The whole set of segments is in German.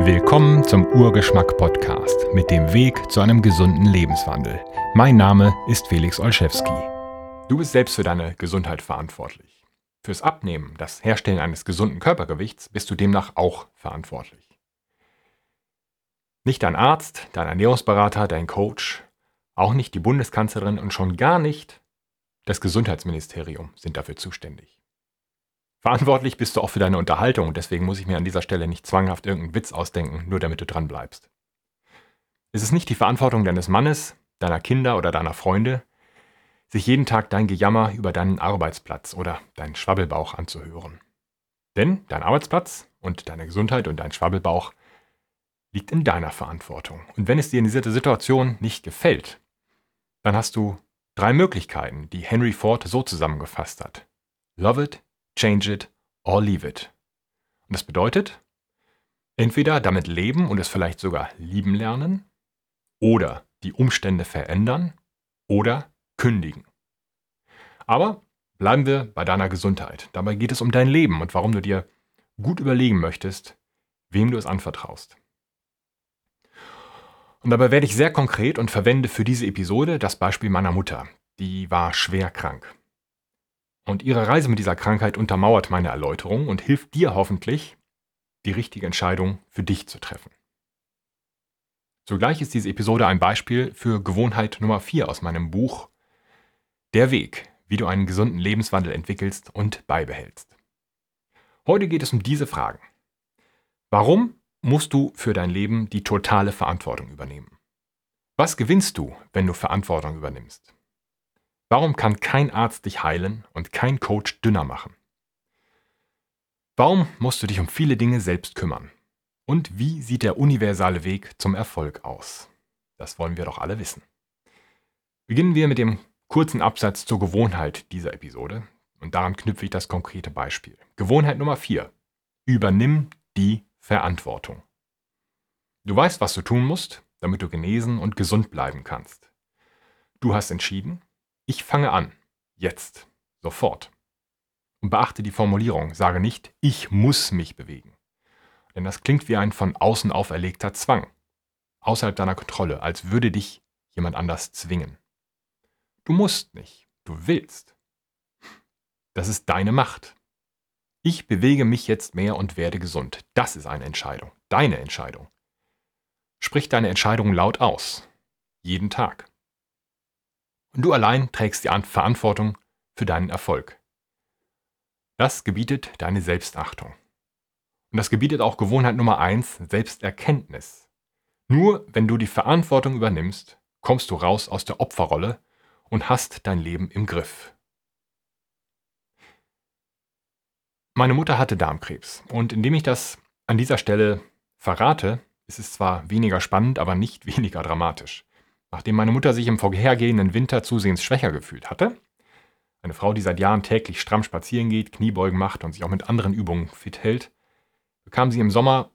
Willkommen zum Urgeschmack Podcast mit dem Weg zu einem gesunden Lebenswandel. Mein Name ist Felix Olszewski. Du bist selbst für deine Gesundheit verantwortlich. Fürs Abnehmen, das Herstellen eines gesunden Körpergewichts, bist du demnach auch verantwortlich. Nicht dein Arzt, dein Ernährungsberater, dein Coach, auch nicht die Bundeskanzlerin und schon gar nicht das Gesundheitsministerium sind dafür zuständig. Verantwortlich bist du auch für deine Unterhaltung und deswegen muss ich mir an dieser Stelle nicht zwanghaft irgendeinen Witz ausdenken, nur damit du dran bleibst. Es ist nicht die Verantwortung deines Mannes, deiner Kinder oder deiner Freunde, sich jeden Tag dein Gejammer über deinen Arbeitsplatz oder deinen Schwabbelbauch anzuhören. Denn dein Arbeitsplatz und deine Gesundheit und dein Schwabbelbauch liegt in deiner Verantwortung. Und wenn es dir in dieser Situation nicht gefällt, dann hast du drei Möglichkeiten, die Henry Ford so zusammengefasst hat. Love it, change it or leave it. Und das bedeutet, entweder damit leben und es vielleicht sogar lieben lernen, oder die Umstände verändern, oder kündigen. Aber bleiben wir bei deiner Gesundheit. Dabei geht es um dein Leben und warum du dir gut überlegen möchtest, wem du es anvertraust. Und dabei werde ich sehr konkret und verwende für diese Episode das Beispiel meiner Mutter. Die war schwer krank. Und Ihre Reise mit dieser Krankheit untermauert meine Erläuterung und hilft dir hoffentlich, die richtige Entscheidung für dich zu treffen. Zugleich ist diese Episode ein Beispiel für Gewohnheit Nummer 4 aus meinem Buch Der Weg, wie du einen gesunden Lebenswandel entwickelst und beibehältst. Heute geht es um diese Fragen. Warum musst du für dein Leben die totale Verantwortung übernehmen? Was gewinnst du, wenn du Verantwortung übernimmst? Warum kann kein Arzt dich heilen und kein Coach dünner machen? Warum musst du dich um viele Dinge selbst kümmern? Und wie sieht der universale Weg zum Erfolg aus? Das wollen wir doch alle wissen. Beginnen wir mit dem kurzen Absatz zur Gewohnheit dieser Episode und daran knüpfe ich das konkrete Beispiel. Gewohnheit Nummer 4. Übernimm die Verantwortung. Du weißt, was du tun musst, damit du genesen und gesund bleiben kannst. Du hast entschieden, ich fange an. Jetzt. Sofort. Und beachte die Formulierung. Sage nicht, ich muss mich bewegen. Denn das klingt wie ein von außen auferlegter Zwang. Außerhalb deiner Kontrolle, als würde dich jemand anders zwingen. Du musst nicht. Du willst. Das ist deine Macht. Ich bewege mich jetzt mehr und werde gesund. Das ist eine Entscheidung. Deine Entscheidung. Sprich deine Entscheidung laut aus. Jeden Tag. Und du allein trägst die Verantwortung für deinen Erfolg. Das gebietet deine Selbstachtung. Und das gebietet auch Gewohnheit Nummer eins: Selbsterkenntnis. Nur wenn du die Verantwortung übernimmst, kommst du raus aus der Opferrolle und hast dein Leben im Griff. Meine Mutter hatte Darmkrebs und indem ich das an dieser Stelle verrate, ist es zwar weniger spannend, aber nicht weniger dramatisch. Nachdem meine Mutter sich im vorhergehenden Winter zusehends schwächer gefühlt hatte, eine Frau, die seit Jahren täglich stramm spazieren geht, Kniebeugen macht und sich auch mit anderen Übungen fit hält, bekam sie im Sommer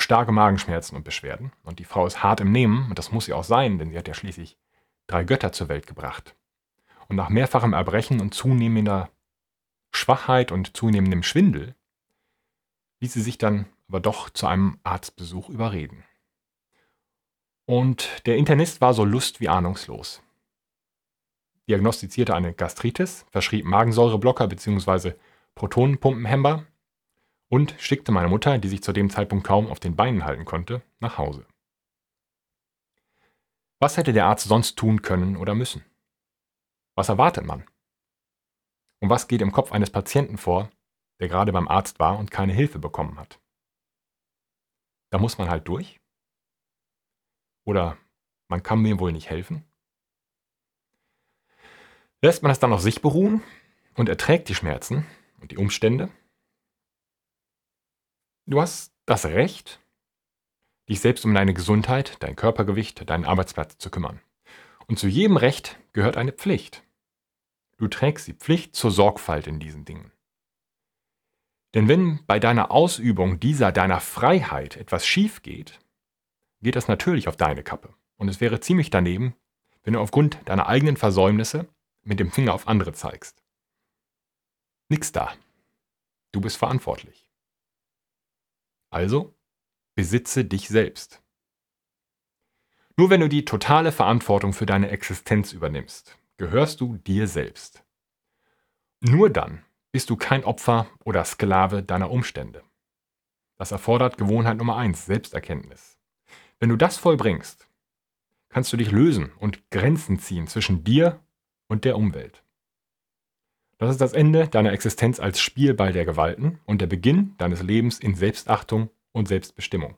starke Magenschmerzen und Beschwerden. Und die Frau ist hart im Nehmen, und das muss sie auch sein, denn sie hat ja schließlich drei Götter zur Welt gebracht. Und nach mehrfachem Erbrechen und zunehmender Schwachheit und zunehmendem Schwindel ließ sie sich dann aber doch zu einem Arztbesuch überreden. Und der Internist war so lust wie ahnungslos. Diagnostizierte eine Gastritis, verschrieb Magensäureblocker bzw. Protonenpumpenhemmer und schickte meine Mutter, die sich zu dem Zeitpunkt kaum auf den Beinen halten konnte, nach Hause. Was hätte der Arzt sonst tun können oder müssen? Was erwartet man? Und was geht im Kopf eines Patienten vor, der gerade beim Arzt war und keine Hilfe bekommen hat? Da muss man halt durch oder man kann mir wohl nicht helfen? Lässt man es dann auf sich beruhen und erträgt die Schmerzen und die Umstände? Du hast das Recht, dich selbst um deine Gesundheit, dein Körpergewicht, deinen Arbeitsplatz zu kümmern. Und zu jedem Recht gehört eine Pflicht. Du trägst die Pflicht zur Sorgfalt in diesen Dingen. Denn wenn bei deiner Ausübung dieser deiner Freiheit etwas schief geht, geht das natürlich auf deine Kappe. Und es wäre ziemlich daneben, wenn du aufgrund deiner eigenen Versäumnisse mit dem Finger auf andere zeigst. Nix da. Du bist verantwortlich. Also, besitze dich selbst. Nur wenn du die totale Verantwortung für deine Existenz übernimmst, gehörst du dir selbst. Nur dann bist du kein Opfer oder Sklave deiner Umstände. Das erfordert Gewohnheit Nummer eins: Selbsterkenntnis. Wenn du das vollbringst, kannst du dich lösen und Grenzen ziehen zwischen dir und der Umwelt. Das ist das Ende deiner Existenz als Spielball der Gewalten und der Beginn deines Lebens in Selbstachtung und Selbstbestimmung.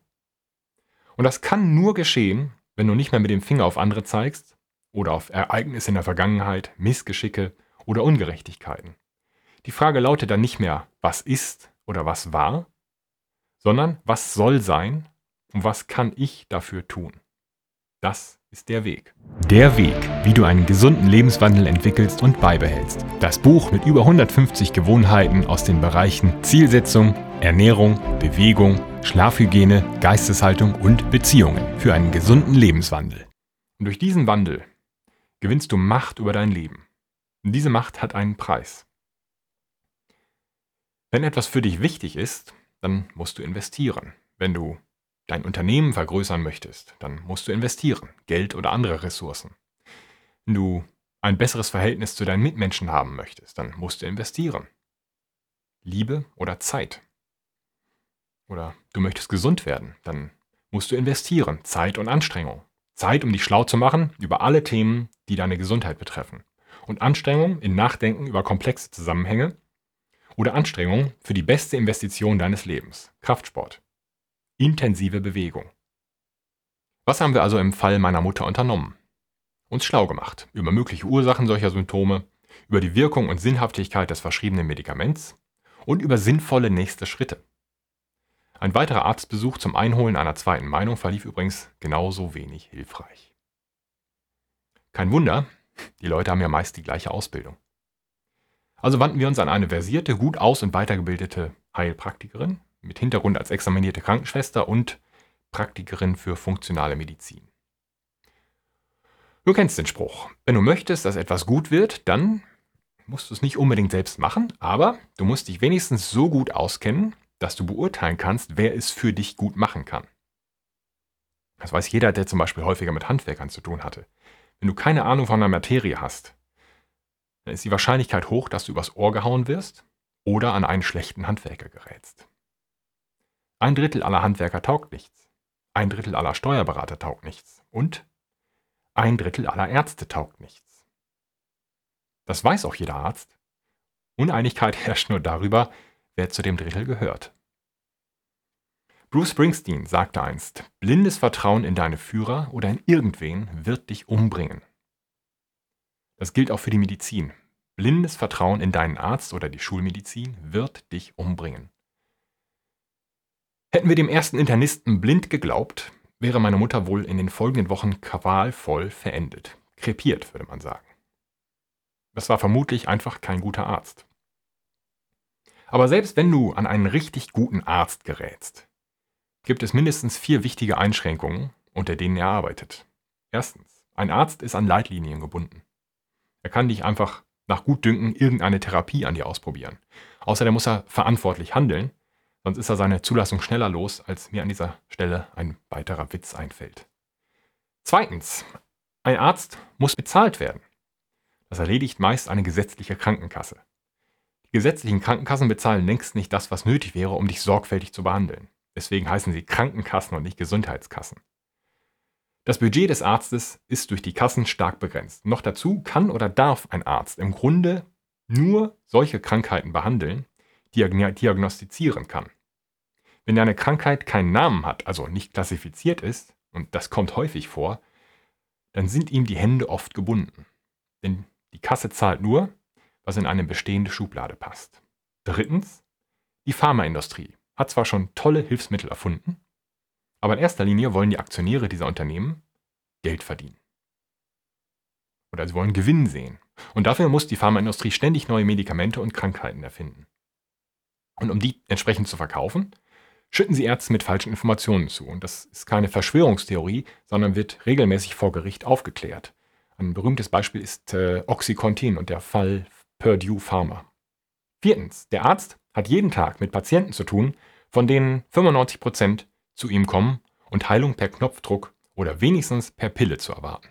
Und das kann nur geschehen, wenn du nicht mehr mit dem Finger auf andere zeigst oder auf Ereignisse in der Vergangenheit, Missgeschicke oder Ungerechtigkeiten. Die Frage lautet dann nicht mehr, was ist oder was war, sondern was soll sein und was kann ich dafür tun. Das ist der Weg. Der Weg, wie du einen gesunden Lebenswandel entwickelst und beibehältst. Das Buch mit über 150 Gewohnheiten aus den Bereichen Zielsetzung, Ernährung, Bewegung, Schlafhygiene, Geisteshaltung und Beziehungen für einen gesunden Lebenswandel. Und durch diesen Wandel gewinnst du Macht über dein Leben. Und diese Macht hat einen Preis. Wenn etwas für dich wichtig ist, dann musst du investieren. Wenn du dein Unternehmen vergrößern möchtest, dann musst du investieren, Geld oder andere Ressourcen. Wenn du ein besseres Verhältnis zu deinen Mitmenschen haben möchtest, dann musst du investieren. Liebe oder Zeit. Oder du möchtest gesund werden, dann musst du investieren, Zeit und Anstrengung. Zeit, um dich schlau zu machen über alle Themen, die deine Gesundheit betreffen. Und Anstrengung in Nachdenken über komplexe Zusammenhänge. Oder Anstrengung für die beste Investition deines Lebens, Kraftsport intensive Bewegung. Was haben wir also im Fall meiner Mutter unternommen? Uns schlau gemacht über mögliche Ursachen solcher Symptome, über die Wirkung und Sinnhaftigkeit des verschriebenen Medikaments und über sinnvolle nächste Schritte. Ein weiterer Arztbesuch zum Einholen einer zweiten Meinung verlief übrigens genauso wenig hilfreich. Kein Wunder, die Leute haben ja meist die gleiche Ausbildung. Also wandten wir uns an eine versierte, gut aus- und weitergebildete Heilpraktikerin, mit Hintergrund als examinierte Krankenschwester und Praktikerin für funktionale Medizin. Du kennst den Spruch. Wenn du möchtest, dass etwas gut wird, dann musst du es nicht unbedingt selbst machen, aber du musst dich wenigstens so gut auskennen, dass du beurteilen kannst, wer es für dich gut machen kann. Das weiß jeder, der zum Beispiel häufiger mit Handwerkern zu tun hatte. Wenn du keine Ahnung von der Materie hast, dann ist die Wahrscheinlichkeit hoch, dass du übers Ohr gehauen wirst oder an einen schlechten Handwerker gerätst. Ein Drittel aller Handwerker taugt nichts. Ein Drittel aller Steuerberater taugt nichts. Und ein Drittel aller Ärzte taugt nichts. Das weiß auch jeder Arzt. Uneinigkeit herrscht nur darüber, wer zu dem Drittel gehört. Bruce Springsteen sagte einst, blindes Vertrauen in deine Führer oder in irgendwen wird dich umbringen. Das gilt auch für die Medizin. Blindes Vertrauen in deinen Arzt oder die Schulmedizin wird dich umbringen. Hätten wir dem ersten Internisten blind geglaubt, wäre meine Mutter wohl in den folgenden Wochen qualvoll verendet. Krepiert, würde man sagen. Das war vermutlich einfach kein guter Arzt. Aber selbst wenn du an einen richtig guten Arzt gerätst, gibt es mindestens vier wichtige Einschränkungen, unter denen er arbeitet. Erstens, ein Arzt ist an Leitlinien gebunden. Er kann dich einfach nach Gutdünken irgendeine Therapie an dir ausprobieren. Außerdem muss er verantwortlich handeln Sonst ist er seine Zulassung schneller los, als mir an dieser Stelle ein weiterer Witz einfällt. Zweitens, ein Arzt muss bezahlt werden. Das erledigt meist eine gesetzliche Krankenkasse. Die gesetzlichen Krankenkassen bezahlen längst nicht das, was nötig wäre, um dich sorgfältig zu behandeln. Deswegen heißen sie Krankenkassen und nicht Gesundheitskassen. Das Budget des Arztes ist durch die Kassen stark begrenzt. Noch dazu kann oder darf ein Arzt im Grunde nur solche Krankheiten behandeln, die er diagnostizieren kann. Wenn deine Krankheit keinen Namen hat, also nicht klassifiziert ist, und das kommt häufig vor, dann sind ihm die Hände oft gebunden. Denn die Kasse zahlt nur, was in eine bestehende Schublade passt. Drittens, die Pharmaindustrie hat zwar schon tolle Hilfsmittel erfunden, aber in erster Linie wollen die Aktionäre dieser Unternehmen Geld verdienen. Oder sie wollen Gewinn sehen. Und dafür muss die Pharmaindustrie ständig neue Medikamente und Krankheiten erfinden. Und um die entsprechend zu verkaufen, schütten sie Ärzte mit falschen Informationen zu. Und das ist keine Verschwörungstheorie, sondern wird regelmäßig vor Gericht aufgeklärt. Ein berühmtes Beispiel ist äh, Oxycontin und der Fall Purdue Pharma. Viertens, der Arzt hat jeden Tag mit Patienten zu tun, von denen 95% zu ihm kommen und Heilung per Knopfdruck oder wenigstens per Pille zu erwarten.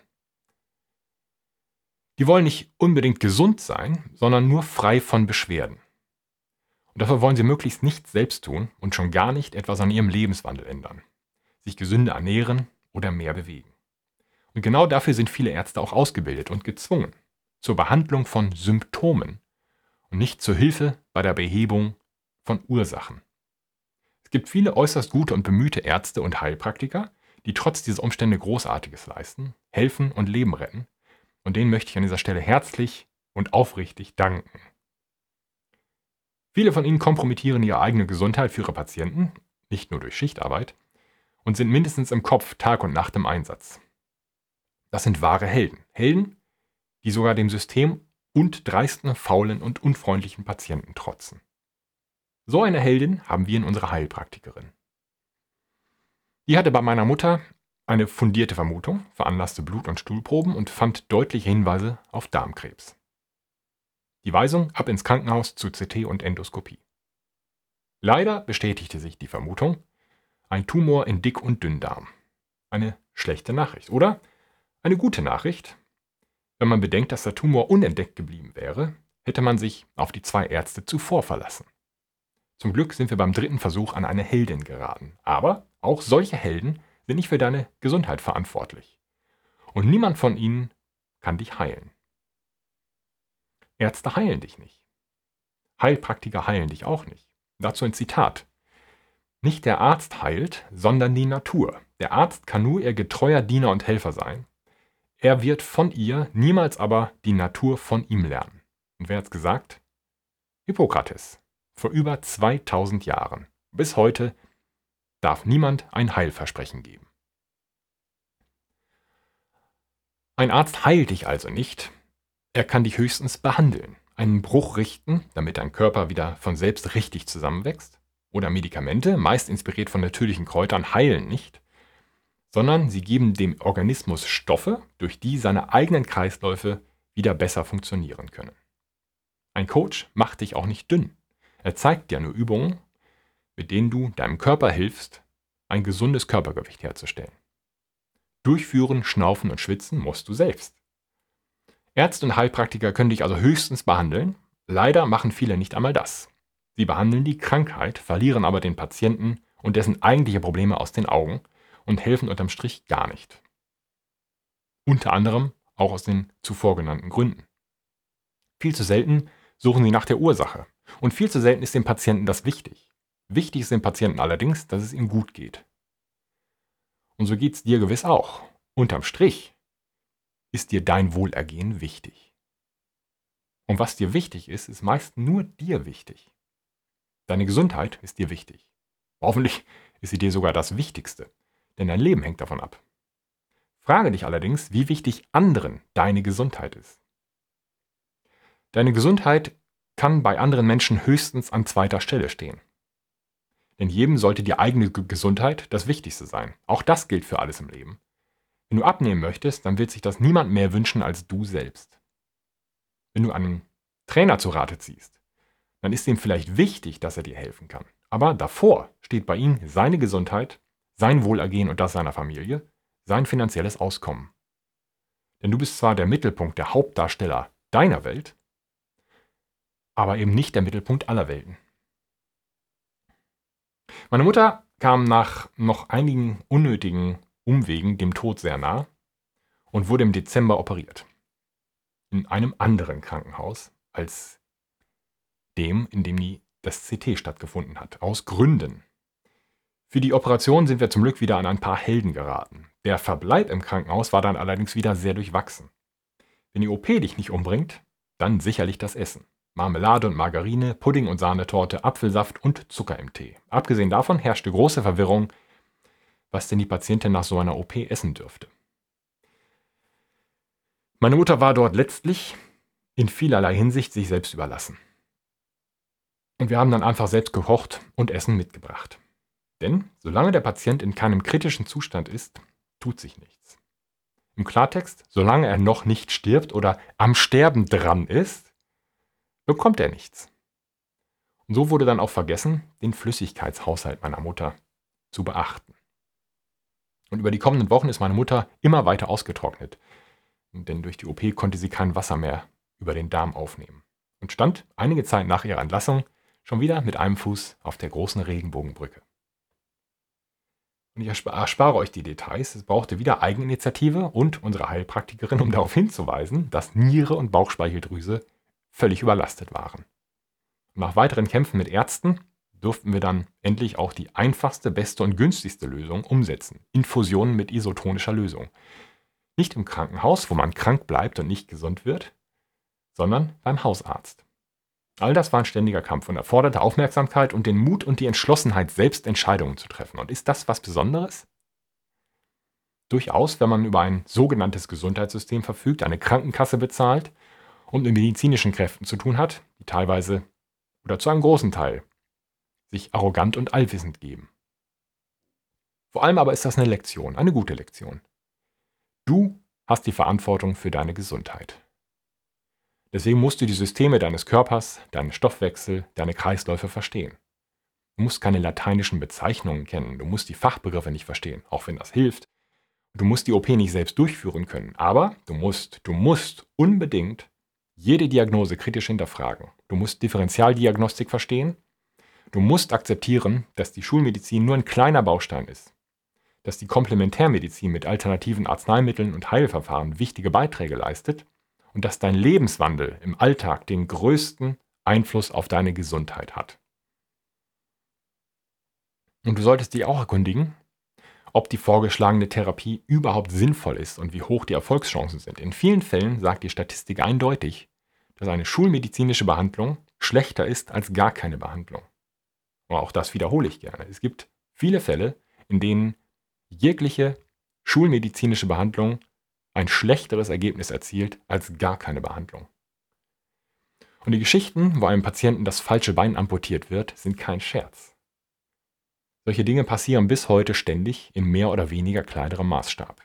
Die wollen nicht unbedingt gesund sein, sondern nur frei von Beschwerden. Und dafür wollen sie möglichst nichts selbst tun und schon gar nicht etwas an ihrem Lebenswandel ändern, sich gesünder ernähren oder mehr bewegen. Und genau dafür sind viele Ärzte auch ausgebildet und gezwungen, zur Behandlung von Symptomen und nicht zur Hilfe bei der Behebung von Ursachen. Es gibt viele äußerst gute und bemühte Ärzte und Heilpraktiker, die trotz dieser Umstände Großartiges leisten, helfen und Leben retten. Und denen möchte ich an dieser Stelle herzlich und aufrichtig danken. Viele von ihnen kompromittieren ihre eigene Gesundheit für ihre Patienten, nicht nur durch Schichtarbeit, und sind mindestens im Kopf Tag und Nacht im Einsatz. Das sind wahre Helden. Helden, die sogar dem System und dreisten, faulen und unfreundlichen Patienten trotzen. So eine Heldin haben wir in unserer Heilpraktikerin. Die hatte bei meiner Mutter eine fundierte Vermutung, veranlasste Blut- und Stuhlproben und fand deutliche Hinweise auf Darmkrebs. Die Weisung ab ins Krankenhaus zu CT und Endoskopie. Leider bestätigte sich die Vermutung, ein Tumor in Dick- und Dünndarm. Eine schlechte Nachricht, oder? Eine gute Nachricht. Wenn man bedenkt, dass der Tumor unentdeckt geblieben wäre, hätte man sich auf die zwei Ärzte zuvor verlassen. Zum Glück sind wir beim dritten Versuch an eine Heldin geraten. Aber auch solche Helden sind nicht für deine Gesundheit verantwortlich. Und niemand von ihnen kann dich heilen. Ärzte heilen dich nicht. Heilpraktiker heilen dich auch nicht. Dazu ein Zitat. Nicht der Arzt heilt, sondern die Natur. Der Arzt kann nur ihr getreuer Diener und Helfer sein. Er wird von ihr, niemals aber die Natur von ihm lernen. Und wer hat's gesagt? Hippokrates vor über 2000 Jahren. Bis heute darf niemand ein Heilversprechen geben. Ein Arzt heilt dich also nicht, er kann dich höchstens behandeln, einen Bruch richten, damit dein Körper wieder von selbst richtig zusammenwächst, oder Medikamente, meist inspiriert von natürlichen Kräutern, heilen nicht, sondern sie geben dem Organismus Stoffe, durch die seine eigenen Kreisläufe wieder besser funktionieren können. Ein Coach macht dich auch nicht dünn. Er zeigt dir nur Übungen, mit denen du deinem Körper hilfst, ein gesundes Körpergewicht herzustellen. Durchführen, schnaufen und schwitzen musst du selbst. Ärzte und Heilpraktiker können dich also höchstens behandeln. Leider machen viele nicht einmal das. Sie behandeln die Krankheit, verlieren aber den Patienten und dessen eigentliche Probleme aus den Augen und helfen unterm Strich gar nicht. Unter anderem auch aus den zuvor genannten Gründen. Viel zu selten suchen sie nach der Ursache. Und viel zu selten ist dem Patienten das wichtig. Wichtig ist dem Patienten allerdings, dass es ihm gut geht. Und so geht es dir gewiss auch. Unterm Strich ist dir dein Wohlergehen wichtig. Und was dir wichtig ist, ist meist nur dir wichtig. Deine Gesundheit ist dir wichtig. Hoffentlich ist sie dir sogar das Wichtigste, denn dein Leben hängt davon ab. Frage dich allerdings, wie wichtig anderen deine Gesundheit ist. Deine Gesundheit kann bei anderen Menschen höchstens an zweiter Stelle stehen. Denn jedem sollte die eigene Gesundheit das Wichtigste sein. Auch das gilt für alles im Leben. Wenn du abnehmen möchtest, dann wird sich das niemand mehr wünschen als du selbst. Wenn du einen Trainer zu Rate ziehst, dann ist ihm vielleicht wichtig, dass er dir helfen kann. Aber davor steht bei ihm seine Gesundheit, sein Wohlergehen und das seiner Familie, sein finanzielles Auskommen. Denn du bist zwar der Mittelpunkt, der Hauptdarsteller deiner Welt, aber eben nicht der Mittelpunkt aller Welten. Meine Mutter kam nach noch einigen unnötigen Umwegen dem Tod sehr nah und wurde im Dezember operiert. In einem anderen Krankenhaus als dem, in dem die, das CT stattgefunden hat. Aus Gründen. Für die Operation sind wir zum Glück wieder an ein paar Helden geraten. Der Verbleib im Krankenhaus war dann allerdings wieder sehr durchwachsen. Wenn die OP dich nicht umbringt, dann sicherlich das Essen. Marmelade und Margarine, Pudding und Sahnetorte, Apfelsaft und Zucker im Tee. Abgesehen davon herrschte große Verwirrung, was denn die Patientin nach so einer OP essen dürfte. Meine Mutter war dort letztlich in vielerlei Hinsicht sich selbst überlassen. Und wir haben dann einfach selbst gekocht und Essen mitgebracht. Denn solange der Patient in keinem kritischen Zustand ist, tut sich nichts. Im Klartext, solange er noch nicht stirbt oder am Sterben dran ist, bekommt er nichts. Und so wurde dann auch vergessen, den Flüssigkeitshaushalt meiner Mutter zu beachten. Und über die kommenden Wochen ist meine Mutter immer weiter ausgetrocknet. Denn durch die OP konnte sie kein Wasser mehr über den Darm aufnehmen. Und stand einige Zeit nach ihrer Entlassung schon wieder mit einem Fuß auf der großen Regenbogenbrücke. Und ich erspare euch die Details. Es brauchte wieder Eigeninitiative und unsere Heilpraktikerin, um darauf hinzuweisen, dass Niere und Bauchspeicheldrüse völlig überlastet waren. Nach weiteren Kämpfen mit Ärzten durften wir dann endlich auch die einfachste, beste und günstigste Lösung umsetzen. Infusionen mit isotonischer Lösung. Nicht im Krankenhaus, wo man krank bleibt und nicht gesund wird, sondern beim Hausarzt. All das war ein ständiger Kampf und erforderte Aufmerksamkeit und den Mut und die Entschlossenheit, selbst Entscheidungen zu treffen. Und ist das was Besonderes? Durchaus, wenn man über ein sogenanntes Gesundheitssystem verfügt, eine Krankenkasse bezahlt und mit medizinischen Kräften zu tun hat, die teilweise oder zu einem großen Teil sich arrogant und allwissend geben. Vor allem aber ist das eine Lektion, eine gute Lektion. Du hast die Verantwortung für deine Gesundheit. Deswegen musst du die Systeme deines Körpers, deinen Stoffwechsel, deine Kreisläufe verstehen. Du musst keine lateinischen Bezeichnungen kennen, du musst die Fachbegriffe nicht verstehen, auch wenn das hilft. Du musst die OP nicht selbst durchführen können, aber du musst, du musst unbedingt jede Diagnose kritisch hinterfragen. Du musst Differentialdiagnostik verstehen. Du musst akzeptieren, dass die Schulmedizin nur ein kleiner Baustein ist. Dass die Komplementärmedizin mit alternativen Arzneimitteln und Heilverfahren wichtige Beiträge leistet und dass dein Lebenswandel im Alltag den größten Einfluss auf deine Gesundheit hat. Und du solltest dich auch erkundigen, ob die vorgeschlagene Therapie überhaupt sinnvoll ist und wie hoch die Erfolgschancen sind. In vielen Fällen sagt die Statistik eindeutig, dass eine schulmedizinische Behandlung schlechter ist als gar keine Behandlung. Und auch das wiederhole ich gerne. Es gibt viele Fälle, in denen jegliche schulmedizinische Behandlung ein schlechteres Ergebnis erzielt als gar keine Behandlung. Und die Geschichten, wo einem Patienten das falsche Bein amputiert wird, sind kein Scherz. Solche Dinge passieren bis heute ständig in mehr oder weniger kleinerem Maßstab.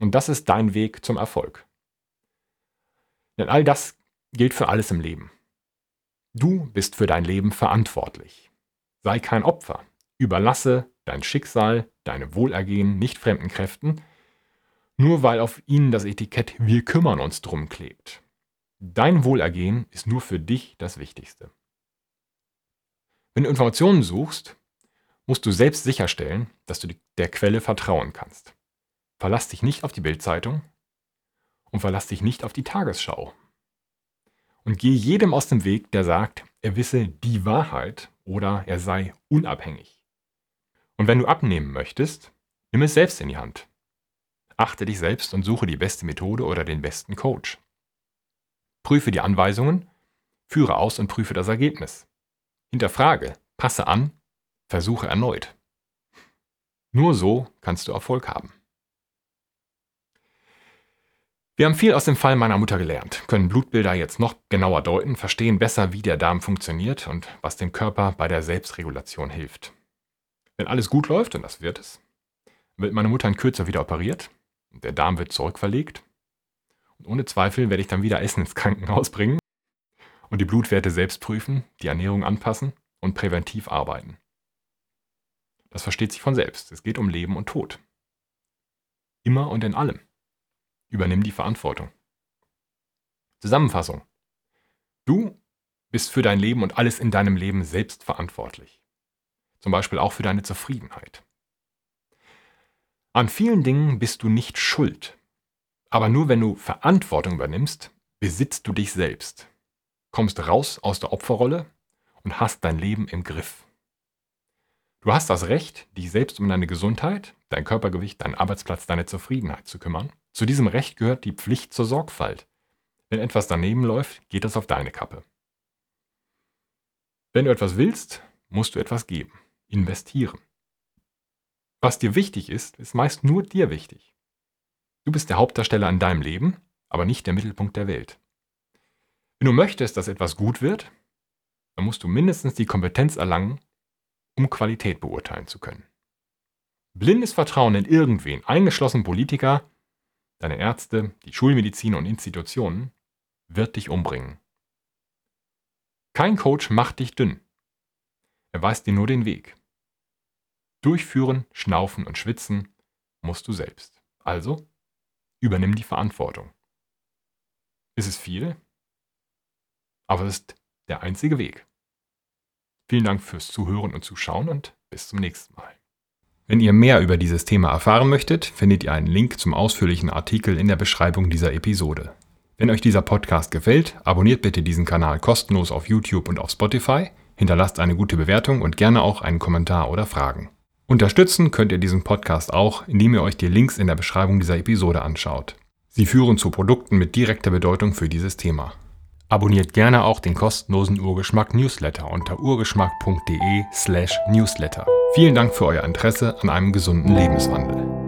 Und das ist dein Weg zum Erfolg. Denn all das gilt für alles im Leben. Du bist für dein Leben verantwortlich. Sei kein Opfer. Überlasse dein Schicksal, deine Wohlergehen nicht fremden Kräften, nur weil auf ihnen das Etikett Wir kümmern uns drum klebt. Dein Wohlergehen ist nur für dich das Wichtigste. Wenn du Informationen suchst, musst du selbst sicherstellen, dass du der Quelle vertrauen kannst. Verlass dich nicht auf die Bildzeitung und verlass dich nicht auf die Tagesschau. Und geh jedem aus dem Weg, der sagt, er wisse die Wahrheit oder er sei unabhängig. Und wenn du abnehmen möchtest, nimm es selbst in die Hand. Achte dich selbst und suche die beste Methode oder den besten Coach. Prüfe die Anweisungen, führe aus und prüfe das Ergebnis. Hinterfrage, passe an, versuche erneut. Nur so kannst du Erfolg haben. Wir haben viel aus dem Fall meiner Mutter gelernt, können Blutbilder jetzt noch genauer deuten, verstehen besser, wie der Darm funktioniert und was dem Körper bei der Selbstregulation hilft. Wenn alles gut läuft, und das wird es, wird meine Mutter in Kürze wieder operiert, der Darm wird zurückverlegt und ohne Zweifel werde ich dann wieder Essen ins Krankenhaus bringen und die Blutwerte selbst prüfen, die Ernährung anpassen und präventiv arbeiten. Das versteht sich von selbst. Es geht um Leben und Tod. Immer und in allem. Übernimm die Verantwortung. Zusammenfassung. Du bist für dein Leben und alles in deinem Leben selbst verantwortlich. Zum Beispiel auch für deine Zufriedenheit. An vielen Dingen bist du nicht schuld. Aber nur wenn du Verantwortung übernimmst, besitzt du dich selbst kommst raus aus der Opferrolle und hast dein Leben im Griff. Du hast das Recht, dich selbst um deine Gesundheit, dein Körpergewicht, deinen Arbeitsplatz, deine Zufriedenheit zu kümmern. Zu diesem Recht gehört die Pflicht zur Sorgfalt. Wenn etwas daneben läuft, geht das auf deine Kappe. Wenn du etwas willst, musst du etwas geben, investieren. Was dir wichtig ist, ist meist nur dir wichtig. Du bist der Hauptdarsteller in deinem Leben, aber nicht der Mittelpunkt der Welt. Wenn du möchtest, dass etwas gut wird, dann musst du mindestens die Kompetenz erlangen, um Qualität beurteilen zu können. Blindes Vertrauen in irgendwen, eingeschlossen Politiker, deine Ärzte, die Schulmedizin und Institutionen, wird dich umbringen. Kein Coach macht dich dünn. Er weist dir nur den Weg. Durchführen, schnaufen und schwitzen musst du selbst. Also übernimm die Verantwortung. Ist es viel? Aber es ist der einzige Weg. Vielen Dank fürs Zuhören und Zuschauen und bis zum nächsten Mal. Wenn ihr mehr über dieses Thema erfahren möchtet, findet ihr einen Link zum ausführlichen Artikel in der Beschreibung dieser Episode. Wenn euch dieser Podcast gefällt, abonniert bitte diesen Kanal kostenlos auf YouTube und auf Spotify, hinterlasst eine gute Bewertung und gerne auch einen Kommentar oder Fragen. Unterstützen könnt ihr diesen Podcast auch, indem ihr euch die Links in der Beschreibung dieser Episode anschaut. Sie führen zu Produkten mit direkter Bedeutung für dieses Thema. Abonniert gerne auch den kostenlosen Urgeschmack Newsletter unter urgeschmack.de/newsletter. Vielen Dank für euer Interesse an einem gesunden Lebenswandel.